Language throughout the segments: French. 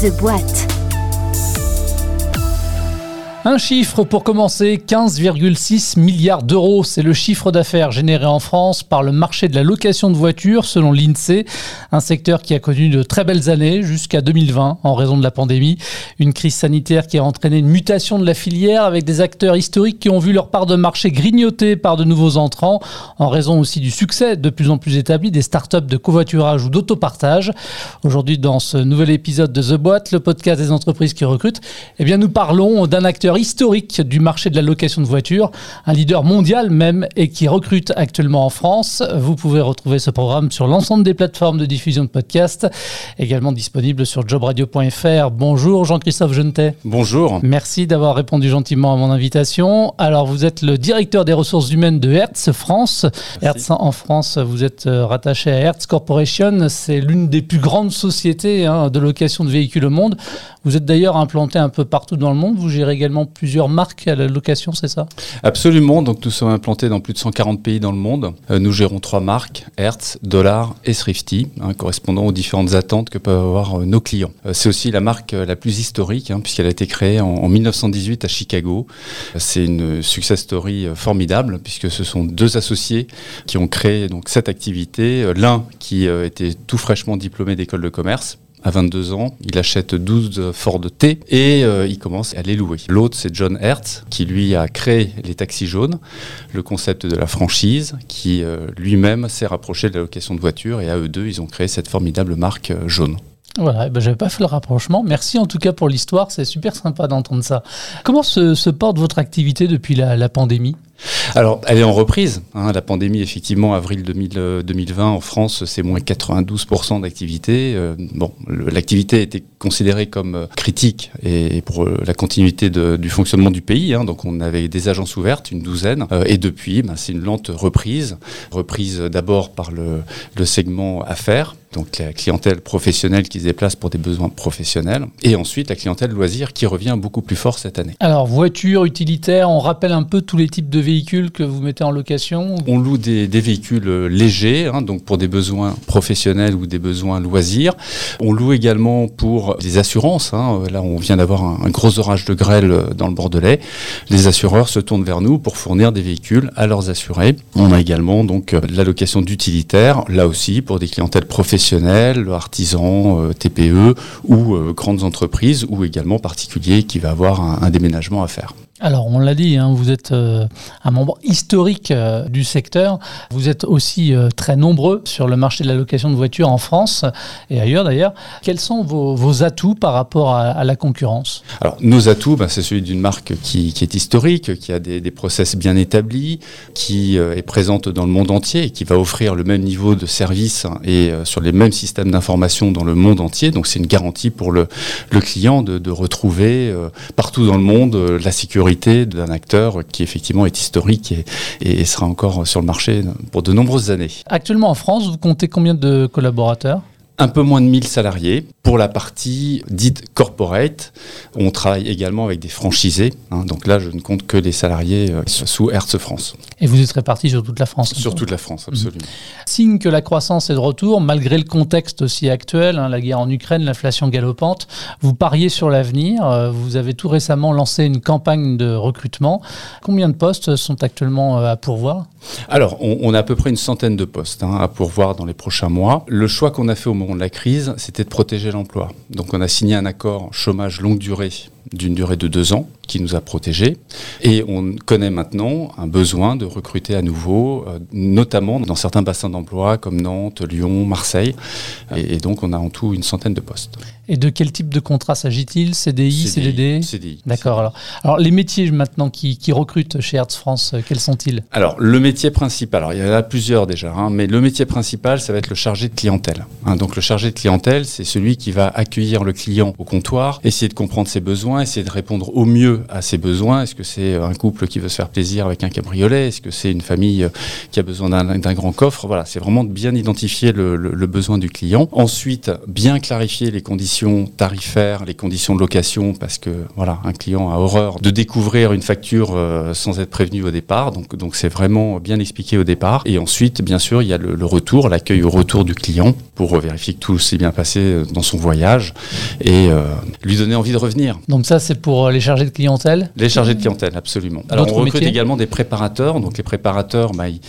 The Boîte. Un chiffre pour commencer, 15,6 milliards d'euros. C'est le chiffre d'affaires généré en France par le marché de la location de voitures selon l'INSEE. Un secteur qui a connu de très belles années jusqu'à 2020 en raison de la pandémie. Une crise sanitaire qui a entraîné une mutation de la filière avec des acteurs historiques qui ont vu leur part de marché grignotée par de nouveaux entrants en raison aussi du succès de plus en plus établi des startups de covoiturage ou d'autopartage. Aujourd'hui, dans ce nouvel épisode de The Boîte, le podcast des entreprises qui recrutent, eh bien, nous parlons d'un acteur historique du marché de la location de voitures, un leader mondial même et qui recrute actuellement en France. Vous pouvez retrouver ce programme sur l'ensemble des plateformes de diffusion de podcasts, également disponible sur jobradio.fr. Bonjour Jean-Christophe Genetet. Bonjour. Merci d'avoir répondu gentiment à mon invitation. Alors vous êtes le directeur des ressources humaines de Hertz France. Hertz en France, vous êtes euh, rattaché à Hertz Corporation. C'est l'une des plus grandes sociétés hein, de location de véhicules au monde. Vous êtes d'ailleurs implanté un peu partout dans le monde. Vous gérez également plusieurs marques à la location, c'est ça? Absolument. Donc nous sommes implantés dans plus de 140 pays dans le monde. Euh, nous gérons trois marques, Hertz, Dollar et Thrifty, hein, correspondant aux différentes attentes que peuvent avoir euh, nos clients. Euh, c'est aussi la marque la plus historique, hein, puisqu'elle a été créée en, 1918 à Chicago. C'est une success story formidable, puisque ce sont deux associés qui ont créé donc cette activité. L'un qui était tout fraîchement diplômé d'école de commerce, à 22 ans, il achète 12 Ford T et euh, il commence à les louer. L'autre, c'est John Hertz, qui lui a créé les taxis jaunes, le concept de la franchise, qui euh, lui-même s'est rapproché de la location de voitures et à eux deux, ils ont créé cette formidable marque euh, jaune. Voilà, eh ben, j'avais pas fait le rapprochement. Merci en tout cas pour l'histoire, c'est super sympa d'entendre ça. Comment se, porte votre activité depuis la pandémie? Alors, elle est en reprise. Hein. la pandémie, effectivement, avril 2020 en France, c'est moins 92% d'activité. Euh, bon, l'activité était considérée comme euh, critique et, pour euh, la continuité du fonctionnement du pays. Hein. donc, on avait des agences ouvertes, une douzaine. et depuis, ben, c'est une lente reprise. Reprise d'abord par le segment affaires, donc la clientèle professionnelle qui se déplace pour des besoins professionnels, et ensuite la clientèle loisir qui revient beaucoup plus fort cette année. Alors voiture, utilitaire, on rappelle un peu tous les types de véhicules que vous mettez en location On loue des, véhicules euh, légers, hein, donc pour des besoins professionnels ou des besoins loisirs. On loue également pour des assurances. Hein. Là, on vient d'avoir un, gros orage de grêle euh, dans le Bordelais. Les assureurs se tournent vers nous pour fournir des véhicules à leurs assurés. On a également donc euh, la location d'utilitaires, là aussi pour des clientèles professionnelles, artisans, TPE ou grandes entreprises ou également particuliers qui va avoir un déménagement à faire. Alors, on l'a dit, hein, vous êtes euh, un membre historique euh, du secteur. Vous êtes aussi euh, très nombreux sur le marché de la location de voitures en France et ailleurs d'ailleurs. Quels sont vos, atouts par rapport à, la concurrence? Alors, nos atouts, bah, c'est celui d'une marque qui, est historique, qui a des process bien établis, qui est présente dans le monde entier et qui va offrir le même niveau de service et sur les mêmes systèmes d'information dans le monde entier. Donc, c'est une garantie pour le, client de retrouver partout dans le monde la sécurité d'un acteur qui effectivement est historique et, sera encore sur le marché pour de nombreuses années. Actuellement en France, vous comptez combien de collaborateurs? Un peu moins de 1000 salariés. Pour la partie dite corporate, on travaille également avec des franchisés. Hein. donc là, je ne compte que les salariés euh, sous Hertz France. Et vous êtes répartis sur toute la France Sur toute la France, mhm. absolument. Signe que la croissance est de retour, malgré le contexte aussi actuel, hein, la guerre en Ukraine, l'inflation galopante. Vous pariez sur l'avenir. Euh, vous avez tout récemment lancé une campagne de recrutement. Combien de postes sont actuellement euh, à pourvoir? Alors, on, a à peu près une centaine de postes hein, à pourvoir dans les prochains mois. Le choix qu'on a fait au moment de la crise, c'était de protéger l'emploi. Donc on a signé un accord chômage longue durée d'une durée de deux ans qui nous a protégés. Et on connaît maintenant un besoin de recruter à nouveau, euh, notamment dans certains bassins d'emploi comme Nantes, Lyon, Marseille. Et, donc on a en tout une centaine de postes. Et de quel type de contrat s'agit-il? CDI, CDD CDI. D'accord. Alors, alors les métiers maintenant qui, recrutent chez Hertz France, euh, quels sont-ils? Alors le métier principal, alors il y en a plusieurs déjà, hein, mais le métier principal, ça va être le chargé de clientèle. Hein. donc le chargé de clientèle, c'est celui qui va accueillir le client au comptoir, essayer de comprendre ses besoins besoin, essayer de répondre au mieux à ses besoins. Est-ce que c'est un couple qui veut se faire plaisir avec un cabriolet? Est-ce que c'est une famille qui a besoin d'un grand coffre? Voilà, c'est vraiment de bien identifier le, besoin du client. Ensuite, bien clarifier les conditions tarifaires, les conditions de location, parce que voilà, un client a horreur de découvrir une facture euh, sans être prévenu au départ. Donc, donc c'est vraiment bien expliqué au départ. Et ensuite, bien sûr, il y a le, retour, l'accueil au retour du client pour vérifier que tout s'est bien passé dans son voyage et euh, lui donner envie de revenir. Donc ça, c'est pour euh, les chargés de clientèle Les chargés de clientèle, absolument. Alors on recrute également des préparateurs. Donc les préparateurs, bah, ils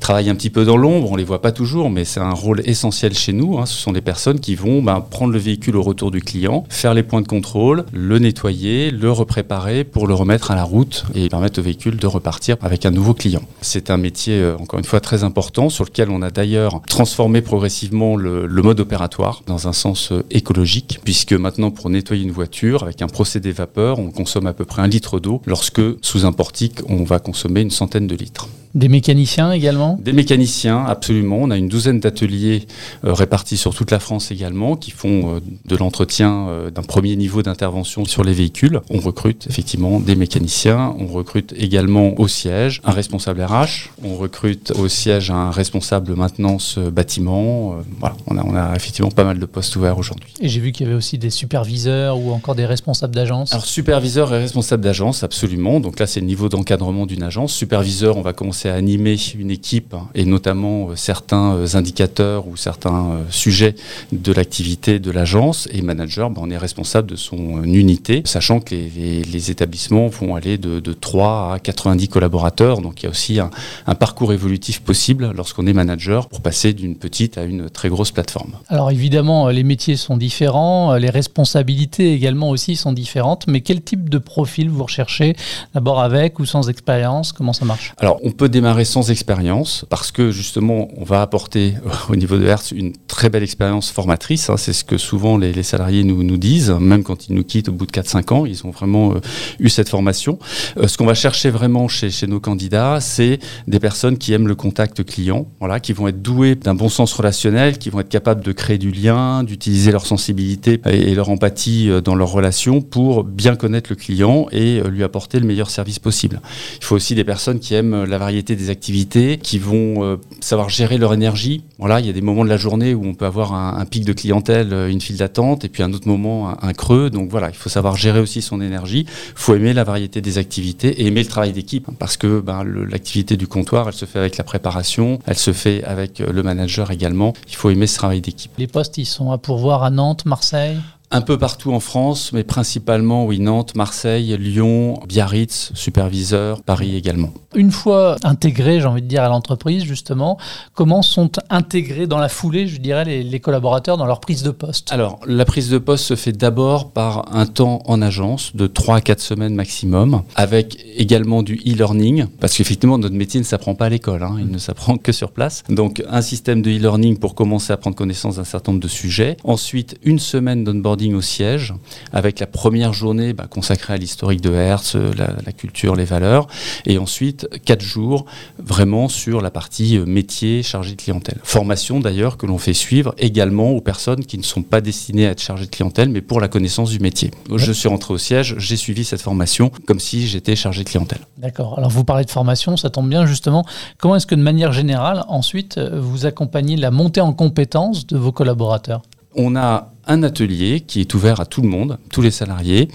travaillent un petit peu dans l'ombre, on les voit pas toujours, mais c'est un rôle essentiel chez nous. Hein. Ce sont des personnes qui vont bah, prendre le véhicule au retour du client, faire les points de contrôle, le nettoyer, le repréparer pour le remettre à la route et permettre au véhicule de repartir avec un nouveau client. C'est un métier, euh, encore une fois, très important sur lequel on a d'ailleurs transformé progressivement le, le mode opératoire dans un sens euh, écologique, puisque maintenant pour nettoyer une voiture avec un procédé vapeur, on consomme à peu près un litre d'eau, lorsque sous un portique, on va consommer une centaine de litres. Des mécaniciens également? Des mécaniciens, absolument. On a une douzaine d'ateliers euh, répartis sur toute la France également qui font euh, de l'entretien euh, d'un premier niveau d'intervention sur les véhicules. On recrute effectivement des mécaniciens. On recrute également au siège un responsable RH. On recrute au siège un responsable maintenance bâtiment. voilà, on a, on a effectivement pas mal de postes ouverts aujourd'hui. Et j'ai vu qu'il y avait aussi des superviseurs ou encore des responsables d'agence. Alors superviseurs et responsables d'agence, absolument. Donc là, c'est le niveau d'encadrement d'une agence. Superviseur, on va commencer à animer une équipe et notamment euh, certains euh, indicateurs ou certains euh, sujets de l'activité de l'agence. Et manager, ben, on est responsable de son unité, sachant que les, établissements vont aller de, 3 à 90 collaborateurs. Donc il y a aussi un, parcours évolutif possible lorsqu'on est manager pour passer d'une petite à une très grosse plateforme. Alors évidemment, les métiers sont différents, les responsabilités également aussi sont différentes, mais quel type de profil vous recherchez D'abord avec ou sans expérience Comment ça marche? Alors on peut démarrer sans expérience parce que justement, on va apporter au niveau de Hertz une très belle expérience formatrice. Hein. c'est ce que souvent les, salariés nous, nous, disent, même quand ils nous quittent au bout de 4-5 ans, ils ont vraiment euh, eu cette formation. Euh, ce qu'on va chercher vraiment chez, chez nos candidats, c'est des personnes qui aiment le contact client, voilà, qui vont être douées d'un bon sens relationnel, qui vont être capables de créer du lien, d'utiliser leur sensibilité et, et leur empathie euh, dans leurs relations pour bien connaître le client et lui apporter le meilleur service possible. Il faut aussi des personnes qui aiment la variété des activités, qui vont euh, savoir gérer leur énergie. Voilà, il y a des moments de la journée où on peut avoir un, pic de clientèle, euh, une file d'attente, et puis un autre moment, un, creux. Donc voilà, il faut savoir gérer aussi son énergie. Il faut aimer la variété des activités et aimer le travail d'équipe, parce que ben, l'activité du comptoir, elle se fait avec la préparation, elle se fait avec euh, le manager également. Il faut aimer ce travail d'équipe. Les postes, ils sont à pourvoir à Nantes, Marseille? Un peu partout en France, mais principalement, oui, Nantes, Marseille, Lyon, Biarritz, superviseur, Paris également. Une fois intégrés, j'ai envie de dire, à l'entreprise, justement, comment sont intégrés dans la foulée, je dirais, les, collaborateurs dans leur prise de poste? Alors, la prise de poste se fait d'abord par un temps en agence de 3 à 4 semaines maximum, avec également du e-learning, parce qu'effectivement, notre métier ne s'apprend pas à l'école, hein, il ne s'apprend que sur place. Donc, un système de e-learning pour commencer à prendre connaissance d'un certain nombre de sujets. Ensuite, une semaine d'onboarding au siège, avec la première journée bah, consacrée à l'historique de Hertz, euh, la, culture, les valeurs, et ensuite quatre jours vraiment sur la partie euh, métier chargé de clientèle. Formation d'ailleurs que l'on fait suivre également aux personnes qui ne sont pas destinées à être chargées de clientèle, mais pour la connaissance du métier. Je suis rentré au siège, j'ai suivi cette formation comme si j'étais chargé de clientèle. D'accord. Alors vous parlez de formation, ça tombe bien justement. Comment est-ce que de manière générale, ensuite, euh, vous accompagnez la montée en compétences de vos collaborateurs? On a un atelier qui est ouvert à tout le monde, tous les salariés,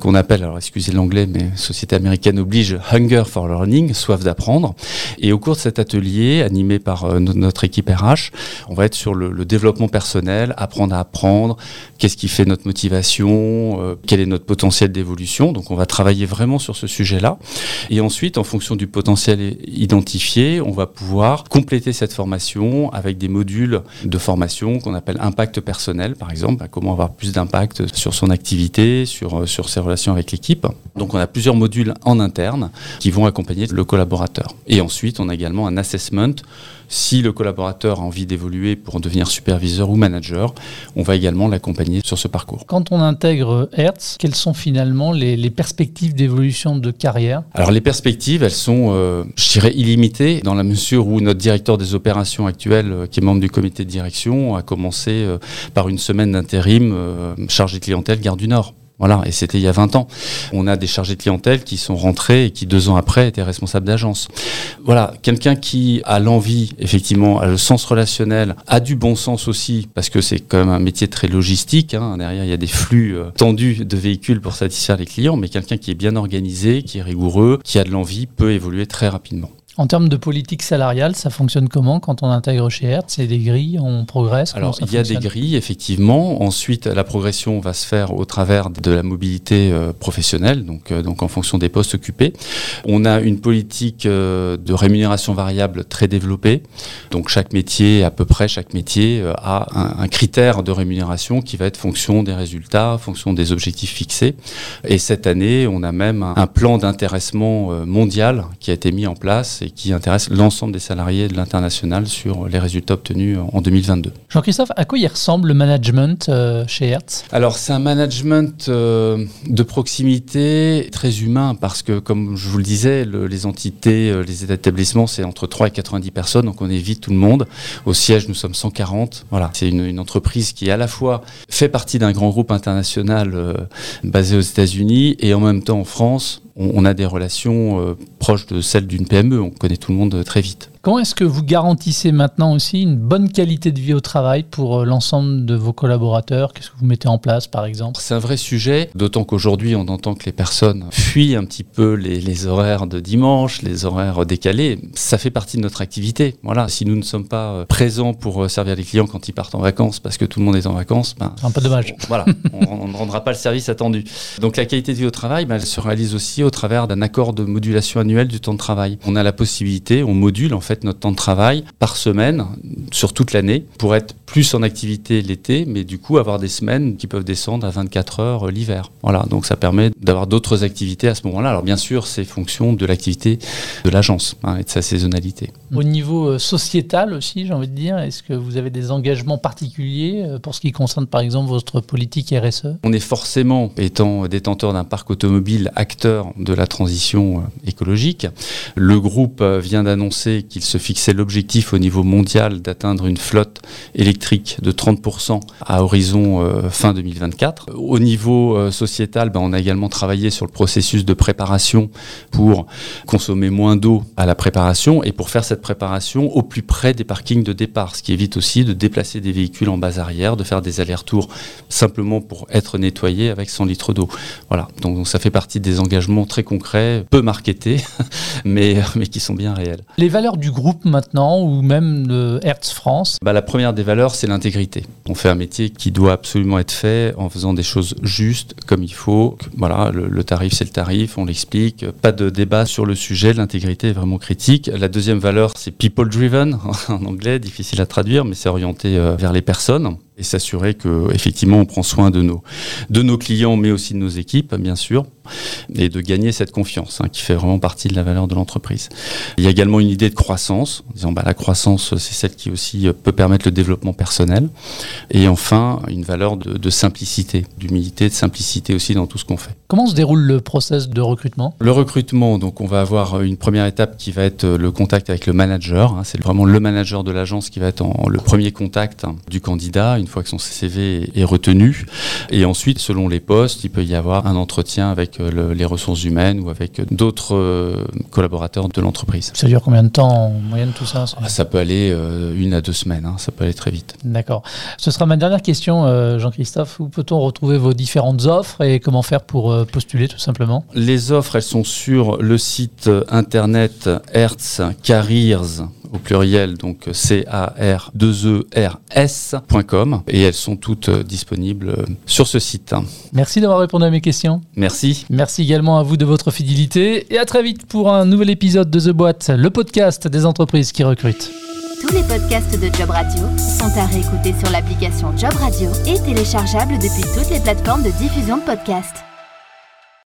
qu'on appelle, alors excusez l'anglais, mais société américaine oblige Hunger for Learning, soif d'apprendre. Et au cours de cet atelier, animé par euh, notre équipe RH, on va être sur le, développement personnel, apprendre à apprendre, qu'est-ce qui fait notre motivation, euh, quel est notre potentiel d'évolution. Donc on va travailler vraiment sur ce sujet-là. Et ensuite, en fonction du potentiel identifié, on va pouvoir compléter cette formation avec des modules de formation qu'on appelle impact personnel, par exemple comment avoir plus d'impact sur son activité, sur, euh, sur ses relations avec l'équipe. Donc on a plusieurs modules en interne qui vont accompagner le collaborateur. Et ensuite, on a également un assessment si le collaborateur a envie d'évoluer pour devenir superviseur ou manager, on va également l'accompagner sur ce parcours. Quand on intègre Hertz, quelles sont finalement les, perspectives d'évolution de carrière? Alors les perspectives, elles sont, euh, je dirais, illimitées dans la mesure où notre directeur des opérations actuel, euh, qui est membre du comité de direction, a commencé euh, par une semaine d'intérim chargé clientèle Gare du Nord. Voilà, et c'était il y a 20 ans. On a des chargés de clientèle qui sont rentrés et qui deux ans après étaient responsables d'agence. Voilà, quelqu'un qui a l'envie, effectivement, a le sens relationnel, a du bon sens aussi, parce que c'est quand même un métier très logistique. Hein. Derrière, il y a des flux euh, tendus de véhicules pour satisfaire les clients, mais quelqu'un qui est bien organisé, qui est rigoureux, qui a de l'envie, peut évoluer très rapidement. En termes de politique salariale, ça fonctionne comment quand on intègre chez Hertz? C'est des grilles, on progresse? Alors, il y a des grilles, effectivement. Ensuite, la progression va se faire au travers de la mobilité euh, professionnelle, donc, euh, donc en fonction des postes occupés. On a une politique euh, de rémunération variable très développée. Donc, chaque métier, à peu près chaque métier, a un, un, critère de rémunération qui va être fonction des résultats, fonction des objectifs fixés. Et cette année, on a même un, un plan d'intéressement mondial qui a été mis en place et qui intéresse l'ensemble des salariés de l'international sur les résultats obtenus en 2022. Jean-Christophe, à quoi il ressemble le management euh, chez Hertz? Alors c'est un management euh, de proximité très humain parce que comme je vous le disais, les entités, euh, les établissements, c'est entre 3 et 90 personnes, donc on évite tout le monde. Au siège, nous sommes 140. Voilà, c'est une, une, entreprise qui à la fois fait partie d'un grand groupe international basé aux États-Unis et en même temps en France on, a des relations euh, proches de celles d'une PME. On connaît tout le monde très vite. Comment est-ce que vous garantissez maintenant aussi une bonne qualité de vie au travail pour euh, l'ensemble de vos collaborateurs? Qu'est-ce que vous mettez en place par exemple? C'est un vrai sujet, d'autant qu'aujourd'hui on entend que les personnes fuient un petit peu les, horaires de dimanche, les horaires décalés. Ça fait partie de notre activité. Voilà, si nous ne sommes pas euh, présents pour euh, servir les clients quand ils partent en vacances parce que tout le monde est en vacances, ben, c'est un peu dommage. voilà, on, ne rendra pas le service attendu. Donc la qualité de vie au travail, ben, elle se réalise aussi au travers d'un accord de modulation annuelle du temps de travail. On a la possibilité, on module en fait notre temps de travail par semaine sur toute l'année pour être plus en activité l'été, mais du coup avoir des semaines qui peuvent descendre à 24 heures l'hiver. Voilà, donc ça permet d'avoir d'autres activités à ce moment-là. Alors bien sûr, c'est fonction de l'activité de l'agence hein, et de sa saisonnalité. Au niveau euh, sociétal aussi, j'ai envie de dire, est-ce que vous avez des engagements particuliers euh, pour ce qui concerne par exemple votre politique RSE On est forcément, étant détenteur d'un parc automobile, acteur de la transition euh, écologique. Le groupe vient d'annoncer qu'il se fixait l'objectif au niveau mondial d'atteindre une flotte électrique de 30% à horizon fin 2024. Au niveau sociétal, ben, on a également travaillé sur le processus de préparation pour consommer moins d'eau à la préparation et pour faire cette préparation au plus près des parkings de départ, ce qui évite aussi de déplacer des véhicules en base arrière, de faire des allers-retours simplement pour être nettoyés avec 100 litres d'eau. Voilà, donc, ça fait partie des engagements très concrets, peu marketés, mais, mais qui sont bien réels. Les valeurs du groupe maintenant, ou même de Hertz Bah, La première des valeurs, c'est l'intégrité. On fait un métier qui doit absolument être fait en faisant des choses justes, comme il faut. Voilà, le, le tarif, c'est le tarif, on l'explique. Pas de débat sur le sujet, l'intégrité est vraiment critique. La deuxième valeur, c'est people driven en anglais, difficile à traduire, mais c'est orienté euh, vers les personnes et s'assurer que effectivement on prend soin de nos de nos clients mais aussi de nos équipes bien sûr et de gagner cette confiance hein, qui fait vraiment partie de la valeur de l'entreprise. Il y a également une idée de croissance, en disant bah, la croissance c'est celle qui aussi euh, peut permettre le développement personnel et enfin une valeur de, de simplicité, d'humilité, de simplicité aussi dans tout ce qu'on fait. Comment se déroule le process de recrutement? Le recrutement, donc on va avoir une première étape qui va être le contact avec le manager, hein, c'est vraiment le manager de l'agence qui va être en, le premier contact hein, du candidat une fois que son CV est retenu. Et ensuite, selon les postes, il peut y avoir un entretien avec euh, les ressources humaines ou avec d'autres euh, collaborateurs de l'entreprise. Ça dure combien de temps en moyenne tout ça? Ça, ah, peut aller euh, une à deux semaines, hein. ça peut aller très vite. D'accord. Ce sera ma dernière question, Jean-Christophe. Où peut-on retrouver vos différentes offres et comment faire pour postuler tout simplement? Les offres, elles sont sur le site internet Hertz Careers au pluriel, donc C-A-R-2-E-R-S.com. Et elles sont toutes euh, disponibles euh, sur ce site. Merci d'avoir répondu à mes questions. Merci. Merci également à vous de votre fidélité. Et à très vite pour un nouvel épisode de The Boîte, le podcast des entreprises qui recrutent. Tous les podcasts de Job Radio sont à réécouter sur l'application Job Radio et téléchargeables depuis toutes les plateformes de diffusion de podcasts.